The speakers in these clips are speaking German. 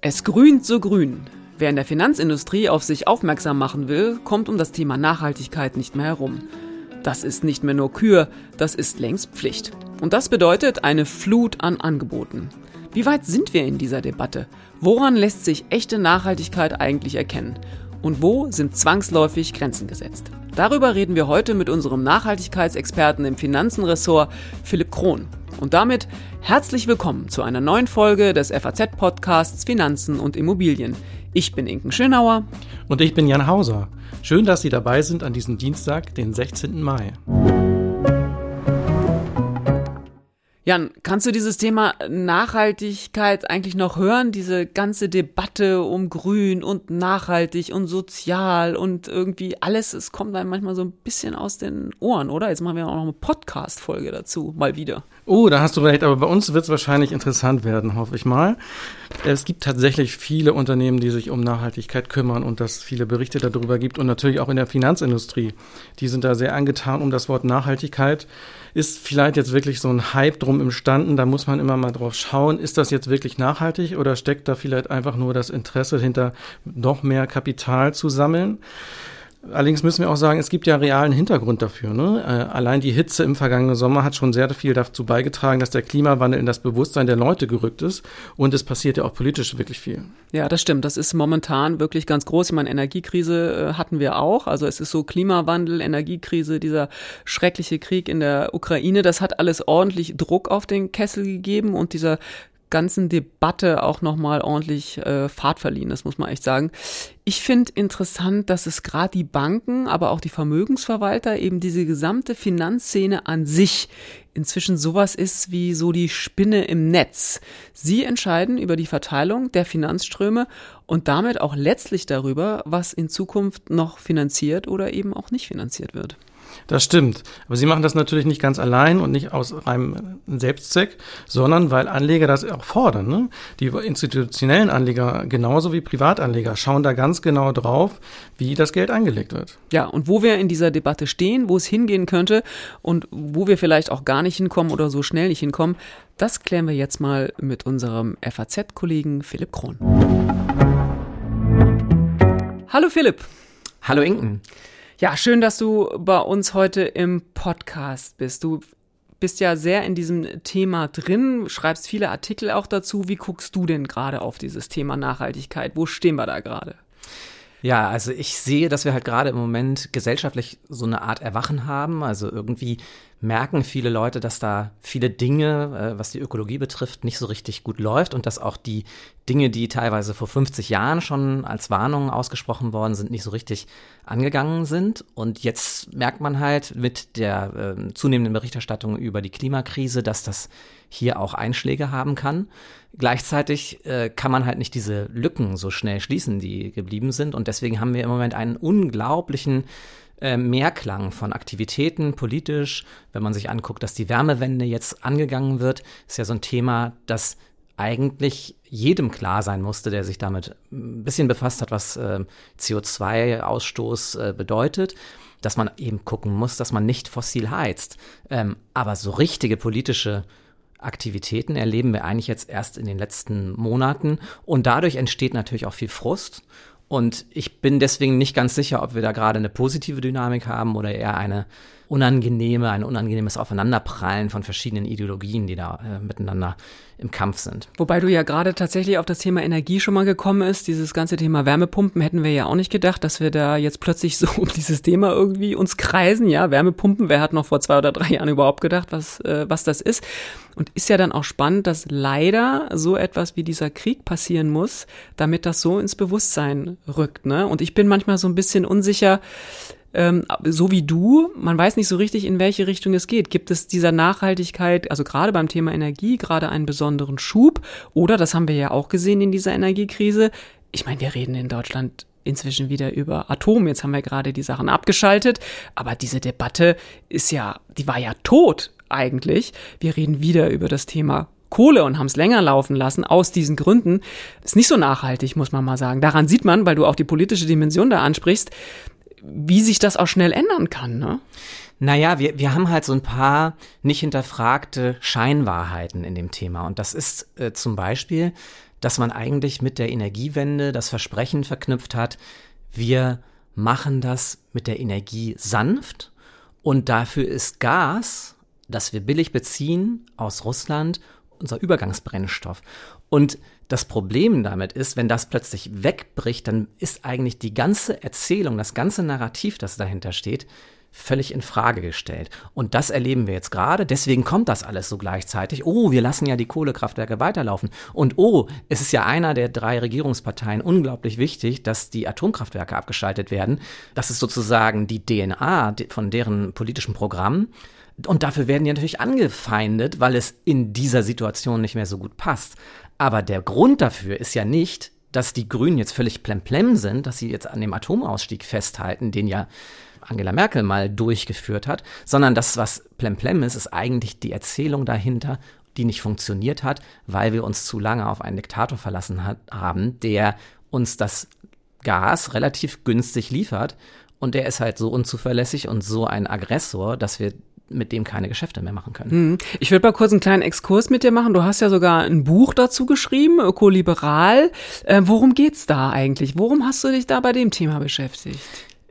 Es grünt so grün. Wer in der Finanzindustrie auf sich aufmerksam machen will, kommt um das Thema Nachhaltigkeit nicht mehr herum. Das ist nicht mehr nur Kür, das ist längst Pflicht. Und das bedeutet eine Flut an Angeboten. Wie weit sind wir in dieser Debatte? Woran lässt sich echte Nachhaltigkeit eigentlich erkennen? Und wo sind zwangsläufig Grenzen gesetzt? Darüber reden wir heute mit unserem Nachhaltigkeitsexperten im Finanzenressort, Philipp Krohn. Und damit herzlich willkommen zu einer neuen Folge des FAZ-Podcasts Finanzen und Immobilien. Ich bin Inken Schönauer. Und ich bin Jan Hauser. Schön, dass Sie dabei sind an diesem Dienstag, den 16. Mai. Jan, kannst du dieses Thema Nachhaltigkeit eigentlich noch hören? Diese ganze Debatte um Grün und nachhaltig und sozial und irgendwie alles, es kommt einem manchmal so ein bisschen aus den Ohren, oder? Jetzt machen wir auch noch eine Podcast-Folge dazu, mal wieder. Oh, da hast du recht, aber bei uns wird es wahrscheinlich interessant werden, hoffe ich mal. Es gibt tatsächlich viele Unternehmen, die sich um Nachhaltigkeit kümmern und dass viele Berichte darüber gibt und natürlich auch in der Finanzindustrie. Die sind da sehr angetan um das Wort Nachhaltigkeit. Ist vielleicht jetzt wirklich so ein Hype drum imstanden, da muss man immer mal drauf schauen, ist das jetzt wirklich nachhaltig oder steckt da vielleicht einfach nur das Interesse hinter, noch mehr Kapital zu sammeln? Allerdings müssen wir auch sagen, es gibt ja realen Hintergrund dafür. Ne? Äh, allein die Hitze im vergangenen Sommer hat schon sehr viel dazu beigetragen, dass der Klimawandel in das Bewusstsein der Leute gerückt ist. Und es passiert ja auch politisch wirklich viel. Ja, das stimmt. Das ist momentan wirklich ganz groß. Ich meine, Energiekrise äh, hatten wir auch. Also es ist so Klimawandel, Energiekrise, dieser schreckliche Krieg in der Ukraine. Das hat alles ordentlich Druck auf den Kessel gegeben und dieser ganzen Debatte auch nochmal ordentlich äh, Fahrt verliehen, das muss man echt sagen. Ich finde interessant, dass es gerade die Banken, aber auch die Vermögensverwalter, eben diese gesamte Finanzszene an sich inzwischen sowas ist wie so die Spinne im Netz. Sie entscheiden über die Verteilung der Finanzströme und damit auch letztlich darüber, was in Zukunft noch finanziert oder eben auch nicht finanziert wird. Das stimmt. Aber sie machen das natürlich nicht ganz allein und nicht aus reinem Selbstzweck, sondern weil Anleger das auch fordern. Ne? Die institutionellen Anleger genauso wie Privatanleger schauen da ganz genau drauf, wie das Geld angelegt wird. Ja, und wo wir in dieser Debatte stehen, wo es hingehen könnte und wo wir vielleicht auch gar nicht hinkommen oder so schnell nicht hinkommen, das klären wir jetzt mal mit unserem FAZ-Kollegen Philipp Krohn. Hallo Philipp. Hallo Inken. Ja, schön, dass du bei uns heute im Podcast bist. Du bist ja sehr in diesem Thema drin, schreibst viele Artikel auch dazu. Wie guckst du denn gerade auf dieses Thema Nachhaltigkeit? Wo stehen wir da gerade? Ja, also ich sehe, dass wir halt gerade im Moment gesellschaftlich so eine Art Erwachen haben. Also irgendwie merken viele Leute, dass da viele Dinge, äh, was die Ökologie betrifft, nicht so richtig gut läuft und dass auch die Dinge, die teilweise vor 50 Jahren schon als Warnungen ausgesprochen worden sind, nicht so richtig angegangen sind. Und jetzt merkt man halt mit der äh, zunehmenden Berichterstattung über die Klimakrise, dass das hier auch Einschläge haben kann. Gleichzeitig äh, kann man halt nicht diese Lücken so schnell schließen, die geblieben sind. Und deswegen haben wir im Moment einen unglaublichen äh, Mehrklang von Aktivitäten politisch. Wenn man sich anguckt, dass die Wärmewende jetzt angegangen wird, ist ja so ein Thema, das eigentlich jedem klar sein musste, der sich damit ein bisschen befasst hat, was äh, CO2-Ausstoß äh, bedeutet, dass man eben gucken muss, dass man nicht fossil heizt. Ähm, aber so richtige politische Aktivitäten erleben wir eigentlich jetzt erst in den letzten Monaten und dadurch entsteht natürlich auch viel Frust. Und ich bin deswegen nicht ganz sicher, ob wir da gerade eine positive Dynamik haben oder eher eine unangenehme, ein unangenehmes Aufeinanderprallen von verschiedenen Ideologien, die da äh, miteinander im Kampf sind. Wobei du ja gerade tatsächlich auf das Thema Energie schon mal gekommen ist. Dieses ganze Thema Wärmepumpen hätten wir ja auch nicht gedacht, dass wir da jetzt plötzlich so um dieses Thema irgendwie uns kreisen. Ja, Wärmepumpen, wer hat noch vor zwei oder drei Jahren überhaupt gedacht, was, äh, was das ist? Und ist ja dann auch spannend, dass leider so etwas wie dieser Krieg passieren muss, damit das so ins Bewusstsein rückt. Ne? Und ich bin manchmal so ein bisschen unsicher, ähm, so wie du, man weiß nicht so richtig, in welche Richtung es geht. Gibt es dieser Nachhaltigkeit, also gerade beim Thema Energie, gerade einen besonderen Schub? Oder, das haben wir ja auch gesehen in dieser Energiekrise, ich meine, wir reden in Deutschland inzwischen wieder über Atom. Jetzt haben wir gerade die Sachen abgeschaltet, aber diese Debatte ist ja, die war ja tot eigentlich. Wir reden wieder über das Thema Kohle und haben es länger laufen lassen aus diesen Gründen. Ist nicht so nachhaltig, muss man mal sagen. Daran sieht man, weil du auch die politische Dimension da ansprichst, wie sich das auch schnell ändern kann. Ne? Naja, wir, wir haben halt so ein paar nicht hinterfragte Scheinwahrheiten in dem Thema. Und das ist äh, zum Beispiel, dass man eigentlich mit der Energiewende das Versprechen verknüpft hat, wir machen das mit der Energie sanft und dafür ist Gas, das wir billig beziehen aus Russland, unser Übergangsbrennstoff. Und das Problem damit ist, wenn das plötzlich wegbricht, dann ist eigentlich die ganze Erzählung, das ganze Narrativ, das dahinter steht, völlig in Frage gestellt. Und das erleben wir jetzt gerade. Deswegen kommt das alles so gleichzeitig. Oh, wir lassen ja die Kohlekraftwerke weiterlaufen. Und oh, es ist ja einer der drei Regierungsparteien unglaublich wichtig, dass die Atomkraftwerke abgeschaltet werden. Das ist sozusagen die DNA von deren politischen Programm. Und dafür werden die natürlich angefeindet, weil es in dieser Situation nicht mehr so gut passt. Aber der Grund dafür ist ja nicht, dass die Grünen jetzt völlig plemplem sind, dass sie jetzt an dem Atomausstieg festhalten, den ja Angela Merkel mal durchgeführt hat, sondern das, was plemplem ist, ist eigentlich die Erzählung dahinter, die nicht funktioniert hat, weil wir uns zu lange auf einen Diktator verlassen hat, haben, der uns das Gas relativ günstig liefert. Und der ist halt so unzuverlässig und so ein Aggressor, dass wir mit dem keine Geschäfte mehr machen können. Hm. Ich würde mal kurz einen kleinen Exkurs mit dir machen. Du hast ja sogar ein Buch dazu geschrieben, Ökoliberal. Äh, worum geht's da eigentlich? Worum hast du dich da bei dem Thema beschäftigt?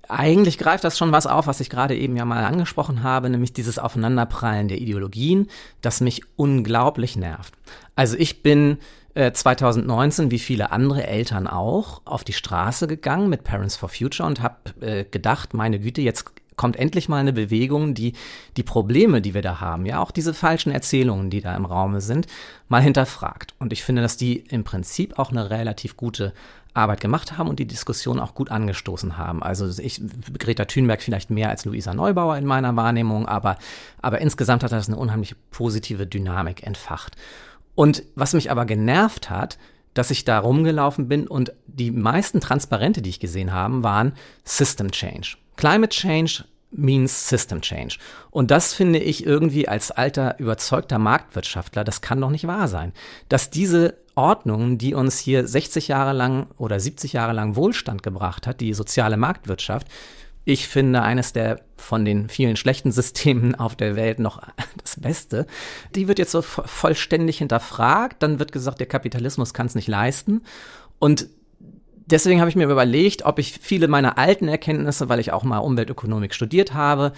Eigentlich greift das schon was auf, was ich gerade eben ja mal angesprochen habe, nämlich dieses Aufeinanderprallen der Ideologien, das mich unglaublich nervt. Also ich bin 2019, äh, wie viele andere Eltern auch, auf die Straße gegangen mit Parents for Future und habe äh, gedacht, meine Güte, jetzt kommt endlich mal eine Bewegung, die die Probleme, die wir da haben, ja auch diese falschen Erzählungen, die da im Raume sind, mal hinterfragt. Und ich finde, dass die im Prinzip auch eine relativ gute Arbeit gemacht haben und die Diskussion auch gut angestoßen haben. Also ich, Greta Thunberg vielleicht mehr als Luisa Neubauer in meiner Wahrnehmung, aber, aber insgesamt hat das eine unheimlich positive Dynamik entfacht. Und was mich aber genervt hat, dass ich da rumgelaufen bin und die meisten Transparente, die ich gesehen habe, waren System Change. Climate Change means System Change. Und das finde ich irgendwie als alter, überzeugter Marktwirtschaftler, das kann doch nicht wahr sein. Dass diese Ordnung, die uns hier 60 Jahre lang oder 70 Jahre lang Wohlstand gebracht hat, die soziale Marktwirtschaft, ich finde eines der von den vielen schlechten Systemen auf der Welt noch das Beste. Die wird jetzt so vollständig hinterfragt. Dann wird gesagt, der Kapitalismus kann es nicht leisten. Und deswegen habe ich mir überlegt, ob ich viele meiner alten Erkenntnisse, weil ich auch mal Umweltökonomik studiert habe,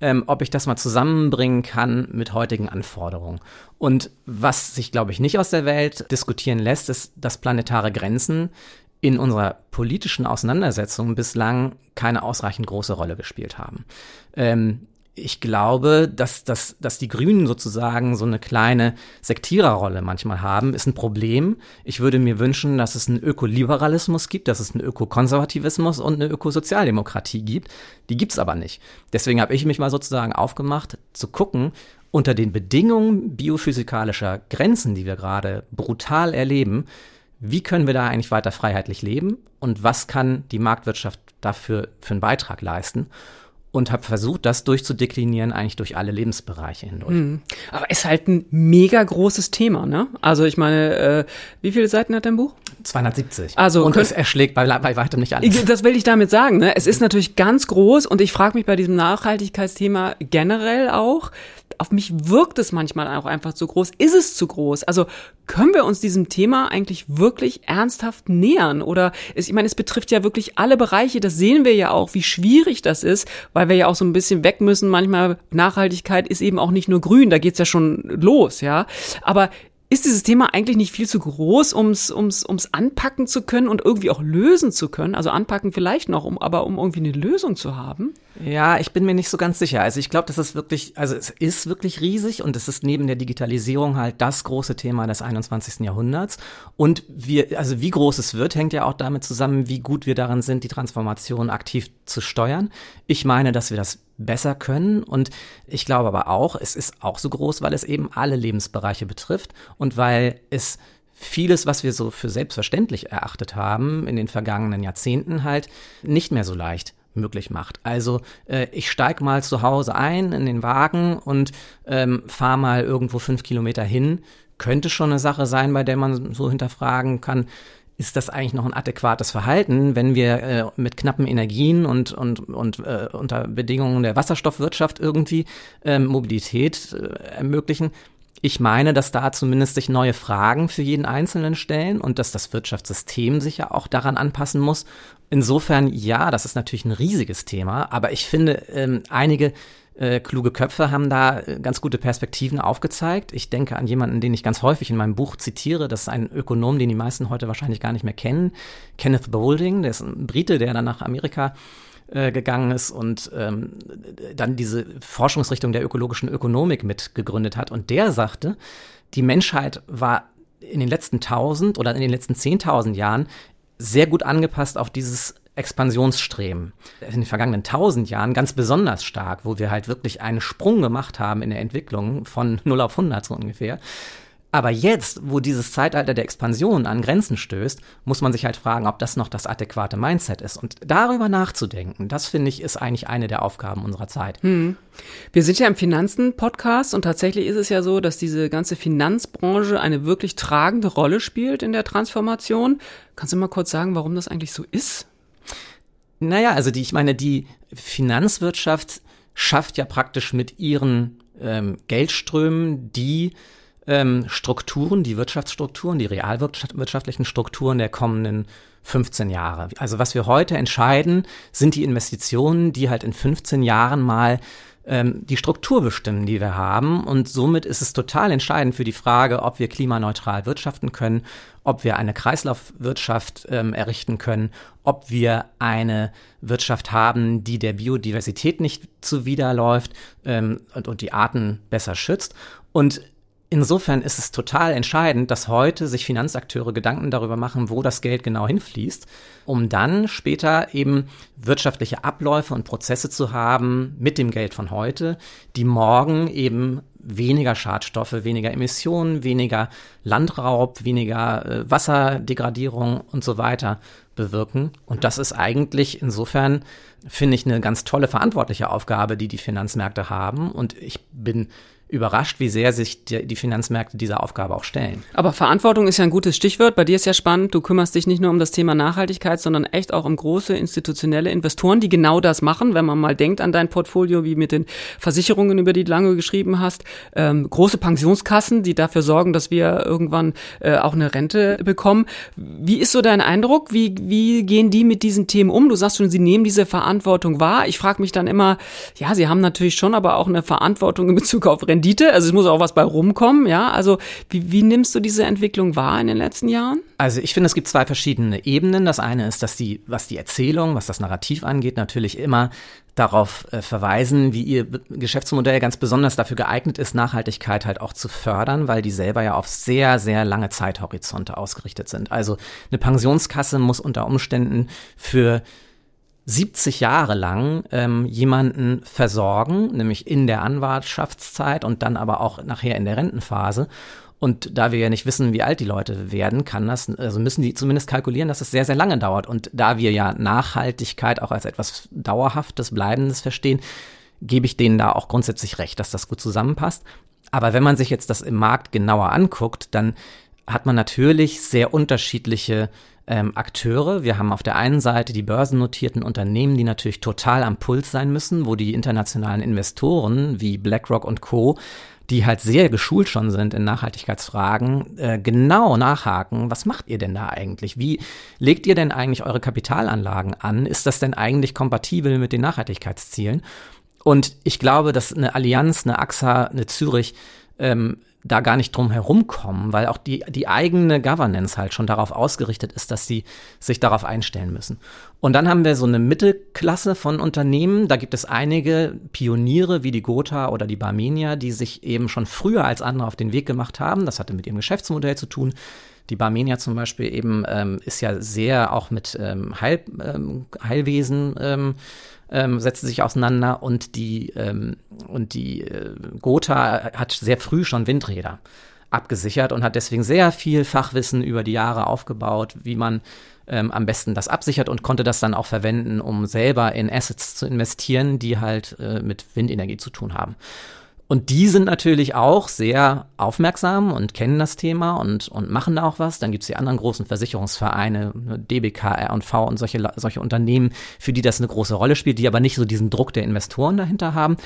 ähm, ob ich das mal zusammenbringen kann mit heutigen Anforderungen. Und was sich, glaube ich, nicht aus der Welt diskutieren lässt, ist, dass planetare Grenzen in unserer politischen Auseinandersetzung bislang keine ausreichend große Rolle gespielt haben. Ähm, ich glaube, dass, dass, dass die Grünen sozusagen so eine kleine Sektiererrolle manchmal haben, ist ein Problem. Ich würde mir wünschen, dass es einen Ökoliberalismus gibt, dass es einen Ökokonservativismus und eine Ökosozialdemokratie gibt. Die gibt's aber nicht. Deswegen habe ich mich mal sozusagen aufgemacht, zu gucken, unter den Bedingungen biophysikalischer Grenzen, die wir gerade brutal erleben, wie können wir da eigentlich weiter freiheitlich leben und was kann die Marktwirtschaft dafür für einen Beitrag leisten? Und habe versucht, das durchzudeklinieren, eigentlich durch alle Lebensbereiche hindurch. Mhm. Aber ist halt ein mega großes Thema, ne? Also ich meine, äh, wie viele Seiten hat dein Buch? 270. Also und es erschlägt bei, bei weitem nicht alles. Das will ich damit sagen. Ne? Es ist natürlich ganz groß und ich frage mich bei diesem Nachhaltigkeitsthema generell auch, auf mich wirkt es manchmal auch einfach zu groß. Ist es zu groß? Also können wir uns diesem Thema eigentlich wirklich ernsthaft nähern? Oder es, ich meine, es betrifft ja wirklich alle Bereiche. Das sehen wir ja auch, wie schwierig das ist, weil wir ja auch so ein bisschen weg müssen. Manchmal Nachhaltigkeit ist eben auch nicht nur grün, da geht's ja schon los, ja. Aber ist dieses Thema eigentlich nicht viel zu groß, ums, ums, anpacken zu können und irgendwie auch lösen zu können? Also anpacken vielleicht noch, um, aber um irgendwie eine Lösung zu haben? Ja, ich bin mir nicht so ganz sicher. Also ich glaube, das ist wirklich, also es ist wirklich riesig und es ist neben der Digitalisierung halt das große Thema des 21. Jahrhunderts. Und wir, also wie groß es wird, hängt ja auch damit zusammen, wie gut wir darin sind, die Transformation aktiv zu steuern. Ich meine, dass wir das besser können und ich glaube aber auch, es ist auch so groß, weil es eben alle Lebensbereiche betrifft und weil es vieles, was wir so für selbstverständlich erachtet haben in den vergangenen Jahrzehnten halt nicht mehr so leicht möglich macht. Also äh, ich steig mal zu Hause ein in den Wagen und ähm, fahre mal irgendwo fünf Kilometer hin. Könnte schon eine Sache sein, bei der man so hinterfragen kann, ist das eigentlich noch ein adäquates Verhalten, wenn wir äh, mit knappen Energien und, und, und äh, unter Bedingungen der Wasserstoffwirtschaft irgendwie äh, Mobilität ermöglichen? Ich meine, dass da zumindest sich neue Fragen für jeden Einzelnen stellen und dass das Wirtschaftssystem sich ja auch daran anpassen muss. Insofern, ja, das ist natürlich ein riesiges Thema, aber ich finde, ähm, einige äh, kluge Köpfe haben da äh, ganz gute Perspektiven aufgezeigt. Ich denke an jemanden, den ich ganz häufig in meinem Buch zitiere. Das ist ein Ökonom, den die meisten heute wahrscheinlich gar nicht mehr kennen. Kenneth Boulding, der ist ein Brite, der dann nach Amerika äh, gegangen ist und ähm, dann diese Forschungsrichtung der ökologischen Ökonomik mitgegründet hat. Und der sagte, die Menschheit war in den letzten tausend oder in den letzten zehntausend Jahren sehr gut angepasst auf dieses Expansionsstreben. In den vergangenen tausend Jahren ganz besonders stark, wo wir halt wirklich einen Sprung gemacht haben in der Entwicklung von 0 auf 100 so ungefähr. Aber jetzt, wo dieses Zeitalter der Expansion an Grenzen stößt, muss man sich halt fragen, ob das noch das adäquate Mindset ist. Und darüber nachzudenken, das finde ich, ist eigentlich eine der Aufgaben unserer Zeit. Hm. Wir sind ja im Finanzen-Podcast und tatsächlich ist es ja so, dass diese ganze Finanzbranche eine wirklich tragende Rolle spielt in der Transformation. Kannst du mal kurz sagen, warum das eigentlich so ist? Naja, also die, ich meine, die Finanzwirtschaft schafft ja praktisch mit ihren ähm, Geldströmen die ähm, Strukturen, die Wirtschaftsstrukturen, die realwirtschaftlichen Strukturen der kommenden 15 Jahre. Also was wir heute entscheiden, sind die Investitionen, die halt in 15 Jahren mal ähm, die Struktur bestimmen, die wir haben. Und somit ist es total entscheidend für die Frage, ob wir klimaneutral wirtschaften können, ob wir eine Kreislaufwirtschaft ähm, errichten können, ob wir eine Wirtschaft haben, die der Biodiversität nicht zuwiderläuft ähm, und, und die Arten besser schützt. Und Insofern ist es total entscheidend, dass heute sich Finanzakteure Gedanken darüber machen, wo das Geld genau hinfließt, um dann später eben wirtschaftliche Abläufe und Prozesse zu haben mit dem Geld von heute, die morgen eben weniger Schadstoffe, weniger Emissionen, weniger Landraub, weniger äh, Wasserdegradierung und so weiter bewirken. Und das ist eigentlich insofern, finde ich, eine ganz tolle verantwortliche Aufgabe, die die Finanzmärkte haben. Und ich bin überrascht, wie sehr sich die, Finanzmärkte dieser Aufgabe auch stellen. Aber Verantwortung ist ja ein gutes Stichwort. Bei dir ist ja spannend, du kümmerst dich nicht nur um das Thema Nachhaltigkeit, sondern echt auch um große institutionelle Investoren, die genau das machen, wenn man mal denkt an dein Portfolio, wie mit den Versicherungen, über die du lange geschrieben hast, ähm, große Pensionskassen, die dafür sorgen, dass wir irgendwann äh, auch eine Rente bekommen. Wie ist so dein Eindruck? Wie, wie gehen die mit diesen Themen um? Du sagst schon, sie nehmen diese Verantwortung wahr. Ich frage mich dann immer, ja, sie haben natürlich schon aber auch eine Verantwortung in Bezug auf Rente Rendite, also es muss auch was bei rumkommen, ja. Also wie, wie nimmst du diese Entwicklung wahr in den letzten Jahren? Also ich finde, es gibt zwei verschiedene Ebenen. Das eine ist, dass die, was die Erzählung, was das Narrativ angeht, natürlich immer darauf äh, verweisen, wie ihr Geschäftsmodell ganz besonders dafür geeignet ist, Nachhaltigkeit halt auch zu fördern, weil die selber ja auf sehr, sehr lange Zeithorizonte ausgerichtet sind. Also eine Pensionskasse muss unter Umständen für 70 Jahre lang ähm, jemanden versorgen, nämlich in der Anwartschaftszeit und dann aber auch nachher in der Rentenphase. Und da wir ja nicht wissen, wie alt die Leute werden, kann das, also müssen die zumindest kalkulieren, dass es sehr, sehr lange dauert. Und da wir ja Nachhaltigkeit auch als etwas Dauerhaftes, Bleibendes verstehen, gebe ich denen da auch grundsätzlich recht, dass das gut zusammenpasst. Aber wenn man sich jetzt das im Markt genauer anguckt, dann hat man natürlich sehr unterschiedliche ähm, Akteure. Wir haben auf der einen Seite die börsennotierten Unternehmen, die natürlich total am Puls sein müssen, wo die internationalen Investoren wie BlackRock und Co die halt sehr geschult schon sind in Nachhaltigkeitsfragen, äh, genau nachhaken, was macht ihr denn da eigentlich? Wie legt ihr denn eigentlich eure Kapitalanlagen an? Ist das denn eigentlich kompatibel mit den Nachhaltigkeitszielen? Und ich glaube, dass eine Allianz, eine AXA, eine Zürich ähm, da gar nicht drum herumkommen, weil auch die, die eigene Governance halt schon darauf ausgerichtet ist, dass sie sich darauf einstellen müssen. Und dann haben wir so eine Mittelklasse von Unternehmen. Da gibt es einige Pioniere wie die Gotha oder die Barmenia, die sich eben schon früher als andere auf den Weg gemacht haben. Das hatte mit ihrem Geschäftsmodell zu tun. Die Barmenia zum Beispiel eben ähm, ist ja sehr auch mit ähm, Heil, ähm, Heilwesen ähm, setzen sich auseinander und die, ähm, und die äh, Gotha hat sehr früh schon Windräder abgesichert und hat deswegen sehr viel Fachwissen über die Jahre aufgebaut, wie man ähm, am besten das absichert und konnte das dann auch verwenden, um selber in Assets zu investieren, die halt äh, mit Windenergie zu tun haben. Und die sind natürlich auch sehr aufmerksam und kennen das Thema und, und machen da auch was. Dann gibt es die anderen großen Versicherungsvereine, DBK, R&V und solche, solche Unternehmen, für die das eine große Rolle spielt, die aber nicht so diesen Druck der Investoren dahinter haben.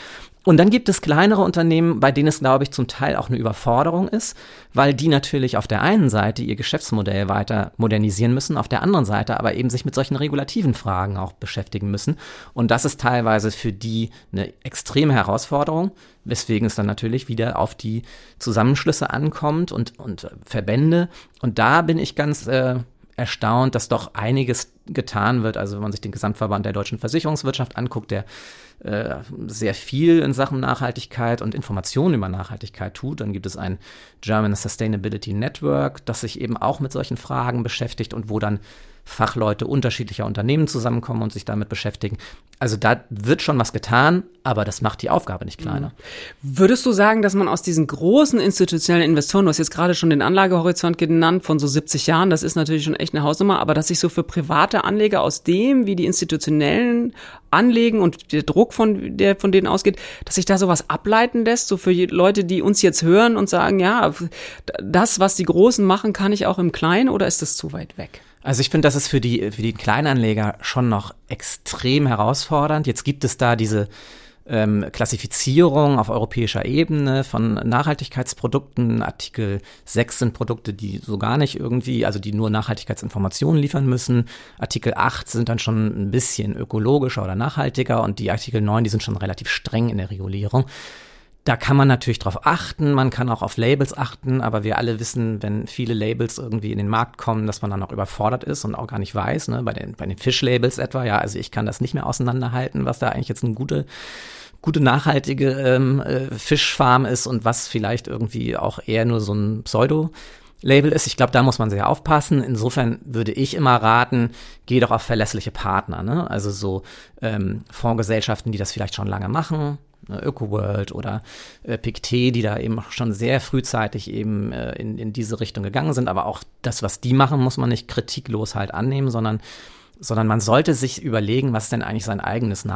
Und dann gibt es kleinere Unternehmen, bei denen es, glaube ich, zum Teil auch eine Überforderung ist, weil die natürlich auf der einen Seite ihr Geschäftsmodell weiter modernisieren müssen, auf der anderen Seite aber eben sich mit solchen regulativen Fragen auch beschäftigen müssen. Und das ist teilweise für die eine extreme Herausforderung, weswegen es dann natürlich wieder auf die Zusammenschlüsse ankommt und, und Verbände. Und da bin ich ganz äh, erstaunt, dass doch einiges getan wird. Also wenn man sich den Gesamtverband der deutschen Versicherungswirtschaft anguckt, der äh, sehr viel in Sachen Nachhaltigkeit und Informationen über Nachhaltigkeit tut. Dann gibt es ein German Sustainability Network, das sich eben auch mit solchen Fragen beschäftigt und wo dann Fachleute unterschiedlicher Unternehmen zusammenkommen und sich damit beschäftigen. Also da wird schon was getan, aber das macht die Aufgabe nicht kleiner. Mhm. Würdest du sagen, dass man aus diesen großen institutionellen Investoren, du hast jetzt gerade schon den Anlagehorizont genannt von so 70 Jahren, das ist natürlich schon echt eine Hausnummer, aber dass sich so für private Anleger aus dem, wie die institutionellen anlegen und der Druck von, der von denen ausgeht, dass sich da sowas ableiten lässt, so für Leute, die uns jetzt hören und sagen, ja, das, was die Großen machen, kann ich auch im Kleinen oder ist das zu weit weg? Also ich finde, das ist für die, für die Kleinanleger schon noch extrem herausfordernd. Jetzt gibt es da diese ähm, Klassifizierung auf europäischer Ebene von Nachhaltigkeitsprodukten. Artikel 6 sind Produkte, die so gar nicht irgendwie, also die nur Nachhaltigkeitsinformationen liefern müssen. Artikel 8 sind dann schon ein bisschen ökologischer oder nachhaltiger und die Artikel 9, die sind schon relativ streng in der Regulierung. Da kann man natürlich drauf achten, man kann auch auf Labels achten, aber wir alle wissen, wenn viele Labels irgendwie in den Markt kommen, dass man dann auch überfordert ist und auch gar nicht weiß, ne, bei den, bei den Fischlabels etwa, ja, also ich kann das nicht mehr auseinanderhalten, was da eigentlich jetzt eine gute, gute nachhaltige ähm, äh, Fischfarm ist und was vielleicht irgendwie auch eher nur so ein Pseudo Label ist. Ich glaube, da muss man sehr aufpassen. Insofern würde ich immer raten, geh doch auf verlässliche Partner. Ne? Also so ähm, Fondsgesellschaften, die das vielleicht schon lange machen, ne, ÖkoWorld oder äh, Pictet, die da eben schon sehr frühzeitig eben äh, in, in diese Richtung gegangen sind. Aber auch das, was die machen, muss man nicht kritiklos halt annehmen, sondern sondern man sollte sich überlegen, was denn eigentlich sein eigenes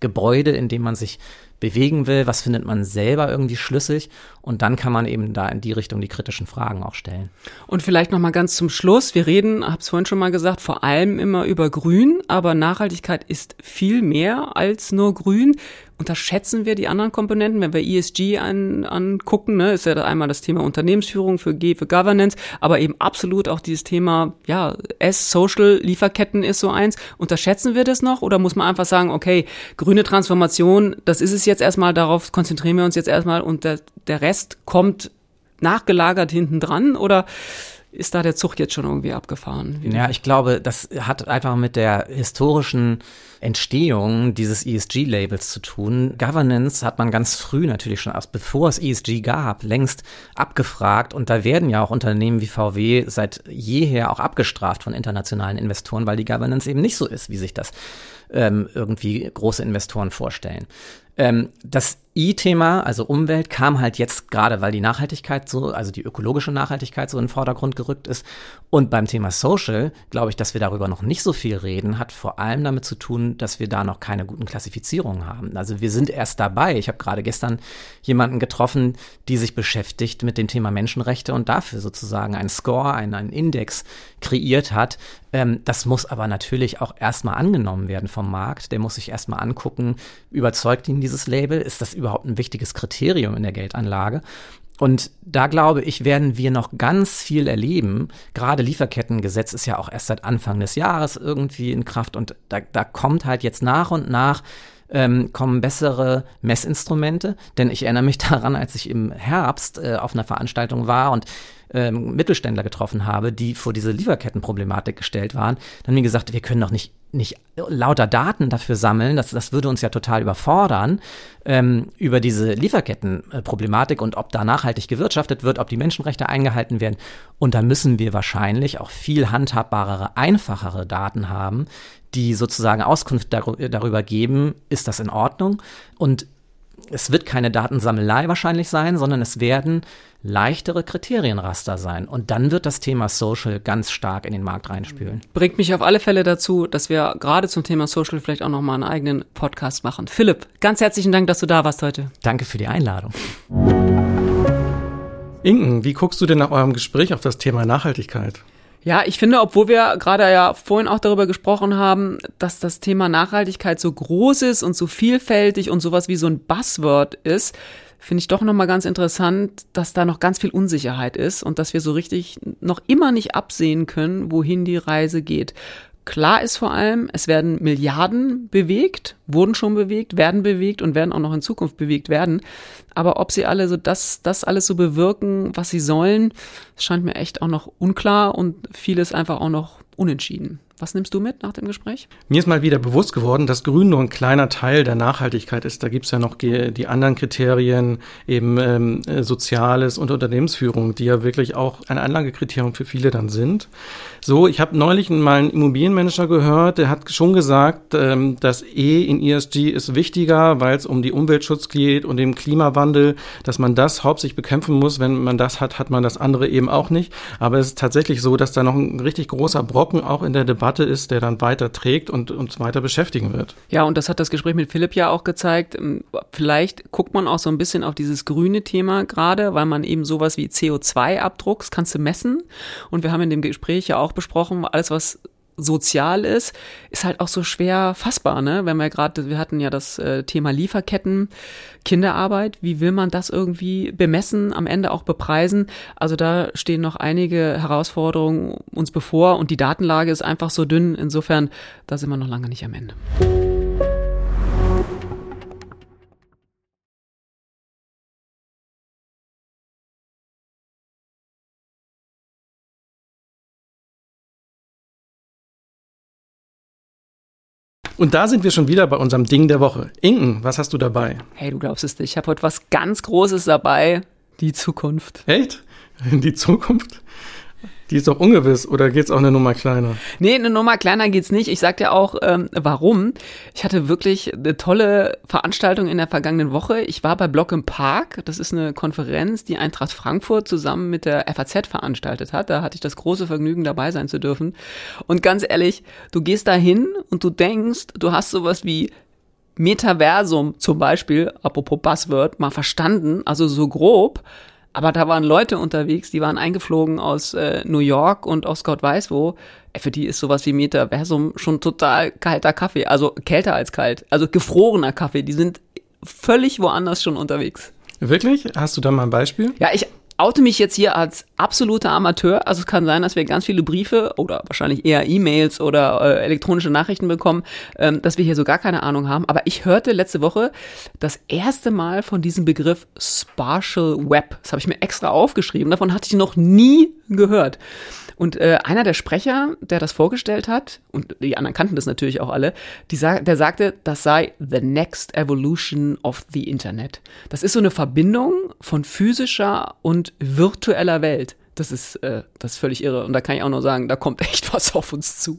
Nachhaltigkeitsgebäude, in dem man sich bewegen will, was findet man selber irgendwie schlüssig? Und dann kann man eben da in die Richtung die kritischen Fragen auch stellen. Und vielleicht noch mal ganz zum Schluss, wir reden, habe es vorhin schon mal gesagt, vor allem immer über Grün, aber Nachhaltigkeit ist viel mehr als nur Grün. Unterschätzen wir die anderen Komponenten, wenn wir ESG an, angucken, ne, ist ja einmal das Thema Unternehmensführung für G für Governance, aber eben absolut auch dieses Thema, ja, S, Social, Lieferketten ist so eins. Unterschätzen wir das noch? Oder muss man einfach sagen, okay, grüne Transformation, das ist es jetzt erstmal, darauf konzentrieren wir uns jetzt erstmal und der, der Rest kommt nachgelagert hinten dran oder ist da der Zug jetzt schon irgendwie abgefahren? Ja, ich glaube, das hat einfach mit der historischen Entstehung dieses ESG-Labels zu tun. Governance hat man ganz früh natürlich schon, erst bevor es ESG gab, längst abgefragt. Und da werden ja auch Unternehmen wie VW seit jeher auch abgestraft von internationalen Investoren, weil die Governance eben nicht so ist, wie sich das ähm, irgendwie große Investoren vorstellen. Ähm, das I-Thema, also Umwelt, kam halt jetzt gerade, weil die Nachhaltigkeit so, also die ökologische Nachhaltigkeit so in den Vordergrund gerückt ist. Und beim Thema Social, glaube ich, dass wir darüber noch nicht so viel reden, hat vor allem damit zu tun, dass wir da noch keine guten Klassifizierungen haben. Also wir sind erst dabei. Ich habe gerade gestern jemanden getroffen, die sich beschäftigt mit dem Thema Menschenrechte und dafür sozusagen einen Score, einen, einen Index kreiert hat. Ähm, das muss aber natürlich auch erstmal angenommen werden vom Markt. Der muss sich erstmal angucken, überzeugt ihn dieses Label? Ist das überhaupt ein wichtiges Kriterium in der Geldanlage? Und da glaube ich, werden wir noch ganz viel erleben. Gerade Lieferkettengesetz ist ja auch erst seit Anfang des Jahres irgendwie in Kraft und da, da kommt halt jetzt nach und nach ähm, kommen bessere Messinstrumente. Denn ich erinnere mich daran, als ich im Herbst äh, auf einer Veranstaltung war und ähm, Mittelständler getroffen habe, die vor diese Lieferkettenproblematik gestellt waren, dann haben die gesagt, wir können doch nicht, nicht lauter Daten dafür sammeln, das, das würde uns ja total überfordern, ähm, über diese Lieferkettenproblematik und ob da nachhaltig gewirtschaftet wird, ob die Menschenrechte eingehalten werden. Und da müssen wir wahrscheinlich auch viel handhabbarere, einfachere Daten haben, die sozusagen Auskunft darüber geben, ist das in Ordnung? Und es wird keine Datensammelei wahrscheinlich sein, sondern es werden leichtere Kriterienraster sein. Und dann wird das Thema Social ganz stark in den Markt reinspülen. Bringt mich auf alle Fälle dazu, dass wir gerade zum Thema Social vielleicht auch nochmal einen eigenen Podcast machen. Philipp, ganz herzlichen Dank, dass du da warst heute. Danke für die Einladung. Inken, wie guckst du denn nach eurem Gespräch auf das Thema Nachhaltigkeit? Ja, ich finde, obwohl wir gerade ja vorhin auch darüber gesprochen haben, dass das Thema Nachhaltigkeit so groß ist und so vielfältig und sowas wie so ein Buzzword ist, finde ich doch nochmal ganz interessant, dass da noch ganz viel Unsicherheit ist und dass wir so richtig noch immer nicht absehen können, wohin die Reise geht. Klar ist vor allem, es werden Milliarden bewegt, wurden schon bewegt, werden bewegt und werden auch noch in Zukunft bewegt werden. Aber ob sie alle so das, das alles so bewirken, was sie sollen, scheint mir echt auch noch unklar und vieles einfach auch noch unentschieden. Was nimmst du mit nach dem Gespräch? Mir ist mal wieder bewusst geworden, dass Grün nur ein kleiner Teil der Nachhaltigkeit ist. Da gibt's ja noch die, anderen Kriterien, eben ähm, äh, Soziales und Unternehmensführung, die ja wirklich auch ein Anlagekriterium für viele dann sind. So, ich habe neulich mal einen Immobilienmanager gehört, der hat schon gesagt, ähm, dass E in ESG ist wichtiger, weil es um die Umweltschutz geht und den Klimawandel, dass man das hauptsächlich bekämpfen muss. Wenn man das hat, hat man das andere eben auch nicht. Aber es ist tatsächlich so, dass da noch ein richtig großer Brocken auch in der Debatte Debatte ist, der dann weiter trägt und uns weiter beschäftigen wird. Ja, und das hat das Gespräch mit Philipp ja auch gezeigt. Ähm, vielleicht guckt man auch so ein bisschen auf dieses grüne Thema gerade, weil man eben sowas wie CO2-Abdrucks kannst du messen. Und wir haben in dem Gespräch ja auch besprochen, alles was sozial ist, ist halt auch so schwer fassbar, ne? Wenn wir gerade, wir hatten ja das äh, Thema Lieferketten, Kinderarbeit, wie will man das irgendwie bemessen, am Ende auch bepreisen? Also da stehen noch einige Herausforderungen uns bevor und die Datenlage ist einfach so dünn. Insofern, da sind wir noch lange nicht am Ende. Und da sind wir schon wieder bei unserem Ding der Woche. Inken, was hast du dabei? Hey, du glaubst es nicht. Ich habe heute was ganz Großes dabei. Die Zukunft. Echt? Die Zukunft? Die ist doch ungewiss oder geht's auch eine Nummer kleiner? Nee, eine Nummer kleiner geht's nicht. Ich sag dir auch, ähm, warum. Ich hatte wirklich eine tolle Veranstaltung in der vergangenen Woche. Ich war bei Block im Park. Das ist eine Konferenz, die Eintracht Frankfurt zusammen mit der FAZ veranstaltet hat. Da hatte ich das große Vergnügen, dabei sein zu dürfen. Und ganz ehrlich, du gehst da hin und du denkst, du hast sowas wie Metaversum zum Beispiel, apropos Buzzword, mal verstanden, also so grob. Aber da waren Leute unterwegs, die waren eingeflogen aus äh, New York und aus Gott weiß wo. Für die ist sowas wie Metaversum schon total kalter Kaffee. Also kälter als kalt. Also gefrorener Kaffee. Die sind völlig woanders schon unterwegs. Wirklich? Hast du da mal ein Beispiel? Ja, ich oute mich jetzt hier als absoluter Amateur. Also es kann sein, dass wir ganz viele Briefe oder wahrscheinlich eher E-Mails oder äh, elektronische Nachrichten bekommen, ähm, dass wir hier so gar keine Ahnung haben. Aber ich hörte letzte Woche das erste Mal von diesem Begriff Spatial Web. Das habe ich mir extra aufgeschrieben. Davon hatte ich noch nie gehört. Und äh, einer der Sprecher, der das vorgestellt hat, und die anderen kannten das natürlich auch alle, die der sagte, das sei the next evolution of the Internet. Das ist so eine Verbindung von physischer und virtueller Welt. Das ist, äh, das ist völlig irre. Und da kann ich auch nur sagen, da kommt echt was auf uns zu.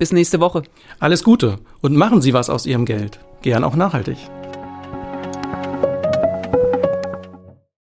Bis nächste Woche. Alles Gute und machen Sie was aus Ihrem Geld. Gern auch nachhaltig.